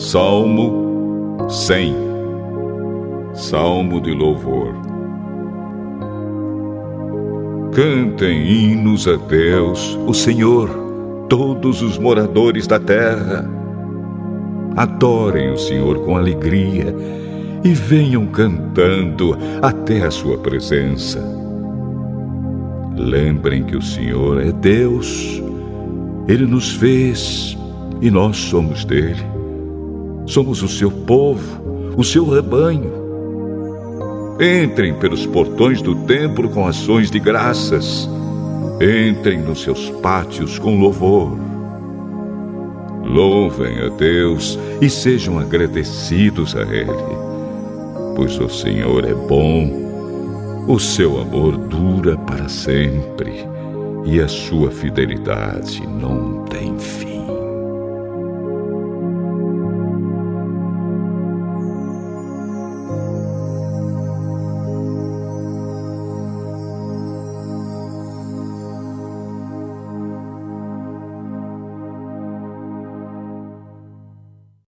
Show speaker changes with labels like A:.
A: Salmo 100 Salmo de louvor Cantem hinos a Deus, o Senhor, todos os moradores da terra. Adorem o Senhor com alegria e venham cantando até a sua presença. Lembrem que o Senhor é Deus, Ele nos fez e nós somos dele. Somos o seu povo, o seu rebanho. Entrem pelos portões do templo com ações de graças. Entrem nos seus pátios com louvor. Louvem a Deus e sejam agradecidos a Ele, pois o Senhor é bom, o seu amor dura para sempre e a sua fidelidade não tem fim.